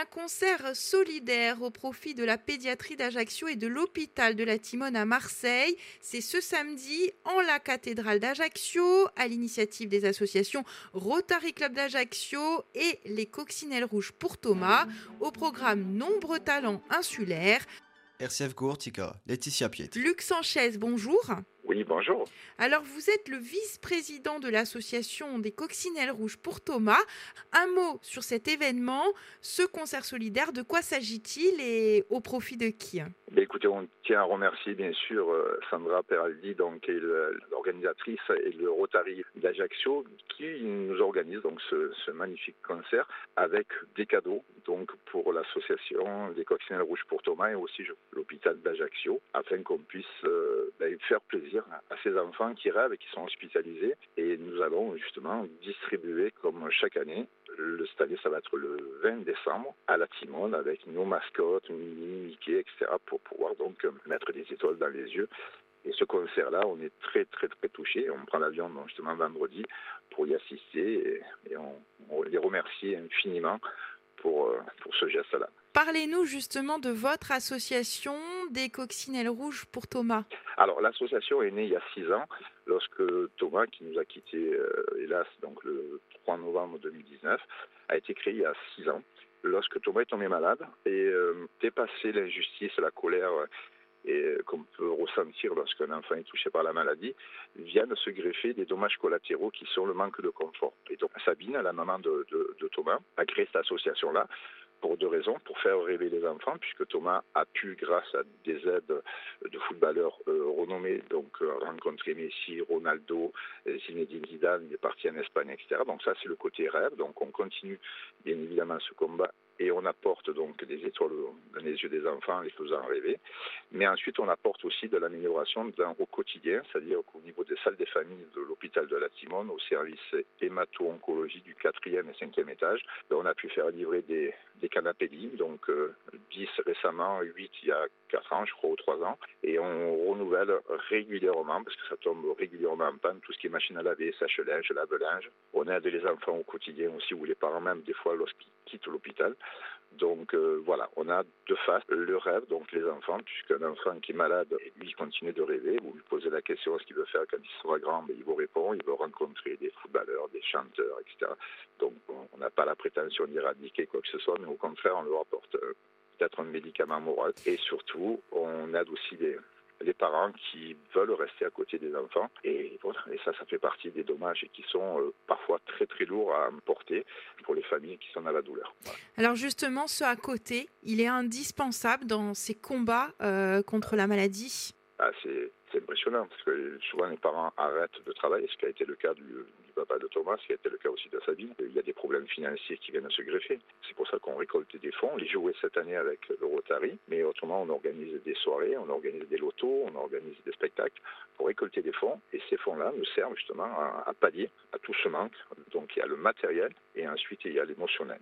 Un concert solidaire au profit de la pédiatrie d'Ajaccio et de l'hôpital de la Timone à Marseille. C'est ce samedi en la cathédrale d'Ajaccio, à l'initiative des associations Rotary Club d'Ajaccio et les Coccinelles Rouges pour Thomas. Au programme Nombreux talents insulaires. RCF Gourtica, Laetitia Piet. Luc Sanchez, bonjour. Oui, bonjour. Alors, vous êtes le vice-président de l'association des Coccinelles Rouges pour Thomas. Un mot sur cet événement, ce concert solidaire, de quoi s'agit-il et au profit de qui? Ben Écoutez, on tient à remercier bien sûr euh, Sandra Peraldi, donc, qui est l'organisatrice, et le Rotary d'Ajaccio, qui nous organise donc ce, ce, magnifique concert avec des cadeaux donc pour l'association des Coccinelles Rouges pour Thomas et aussi l'hôpital d'Ajaccio, afin qu'on puisse euh, ben, faire plaisir à ces enfants qui rêvent et qui sont hospitalisés. Et nous allons justement distribuer, comme chaque année, le, cette année, ça va être le 20 décembre à la Timone avec nos mascottes, Minnie, Mickey, etc. pour pouvoir donc mettre des étoiles dans les yeux. Et ce concert-là, on est très, très, très touchés. On prend l'avion justement vendredi pour y assister et, on, on les remercie infiniment pour, euh, pour ce geste-là. Parlez-nous justement de votre association des coccinelles rouges pour Thomas. Alors l'association est née il y a six ans, lorsque Thomas, qui nous a quittés euh, hélas donc le 3 novembre 2019, a été créé il y a six ans. Lorsque Thomas est tombé malade et euh, dépassé l'injustice, la colère et qu'on peut ressentir lorsqu'un enfant est touché par la maladie, viennent se greffer des dommages collatéraux qui sont le manque de confort. Et donc Sabine, la maman de Thomas, a créé cette association-là pour deux raisons. Pour faire rêver les enfants, puisque Thomas a pu, grâce à des aides de footballeurs euh, renommés, donc euh, rencontrer Messi, Ronaldo, Zinedine Zidane, il est parti en Espagne, etc. Donc ça, c'est le côté rêve. Donc on continue bien évidemment ce combat et on apporte donc des étoiles dans les yeux des enfants, les faisant rêver. Mais ensuite, on apporte aussi de l'amélioration au quotidien, c'est-à-dire qu'au niveau des salles des familles de l'hôpital de la Timone, au service hémato-oncologie du quatrième et cinquième étage, ben, on a pu faire livrer des, des canapés libres, donc euh, 10 récemment, 8 il y a 4 ans, je crois, ou 3 ans, et on renouvelle régulièrement, parce que ça tombe régulièrement en panne, tout ce qui est machine à laver, sèche-linge, lave-linge. On aide les enfants au quotidien aussi, ou les parents même, des fois, lorsqu'ils quittent l'hôpital. Donc euh, voilà, on a de face le rêve, donc les enfants, puisqu'un enfant qui est malade, lui continue de rêver, vous lui posez la question ce qu'il veut faire quand il sera grand, mais il vous répond, il veut rencontrer des footballeurs, des chanteurs, etc. Donc on n'a pas la prétention d'éradiquer quoi que ce soit, mais au contraire, on leur apporte euh, peut-être un médicament moral. Et surtout, on aide aussi les, les parents qui veulent rester à côté des enfants. Et, voilà, et ça, ça fait partie des dommages et qui sont euh, parfois très très lourds à porter pour les familles qui sont dans la douleur. Voilà. Alors justement, ce à côté, il est indispensable dans ces combats euh, contre la maladie? Ah, c'est impressionnant parce que souvent les parents arrêtent de travailler, ce qui a été le cas du, papa de Thomas, ce qui a été le cas aussi de Sabine. Il y a des problèmes financiers qui viennent à se greffer. C'est pour ça qu'on récolte des fonds. On les jouait cette année avec le Rotary, mais autrement on organise des soirées, on organise des lotos, on organise des spectacles pour récolter des fonds. Et ces fonds-là nous servent justement à pallier à tout ce manque. Donc il y a le matériel et ensuite il y a l'émotionnel.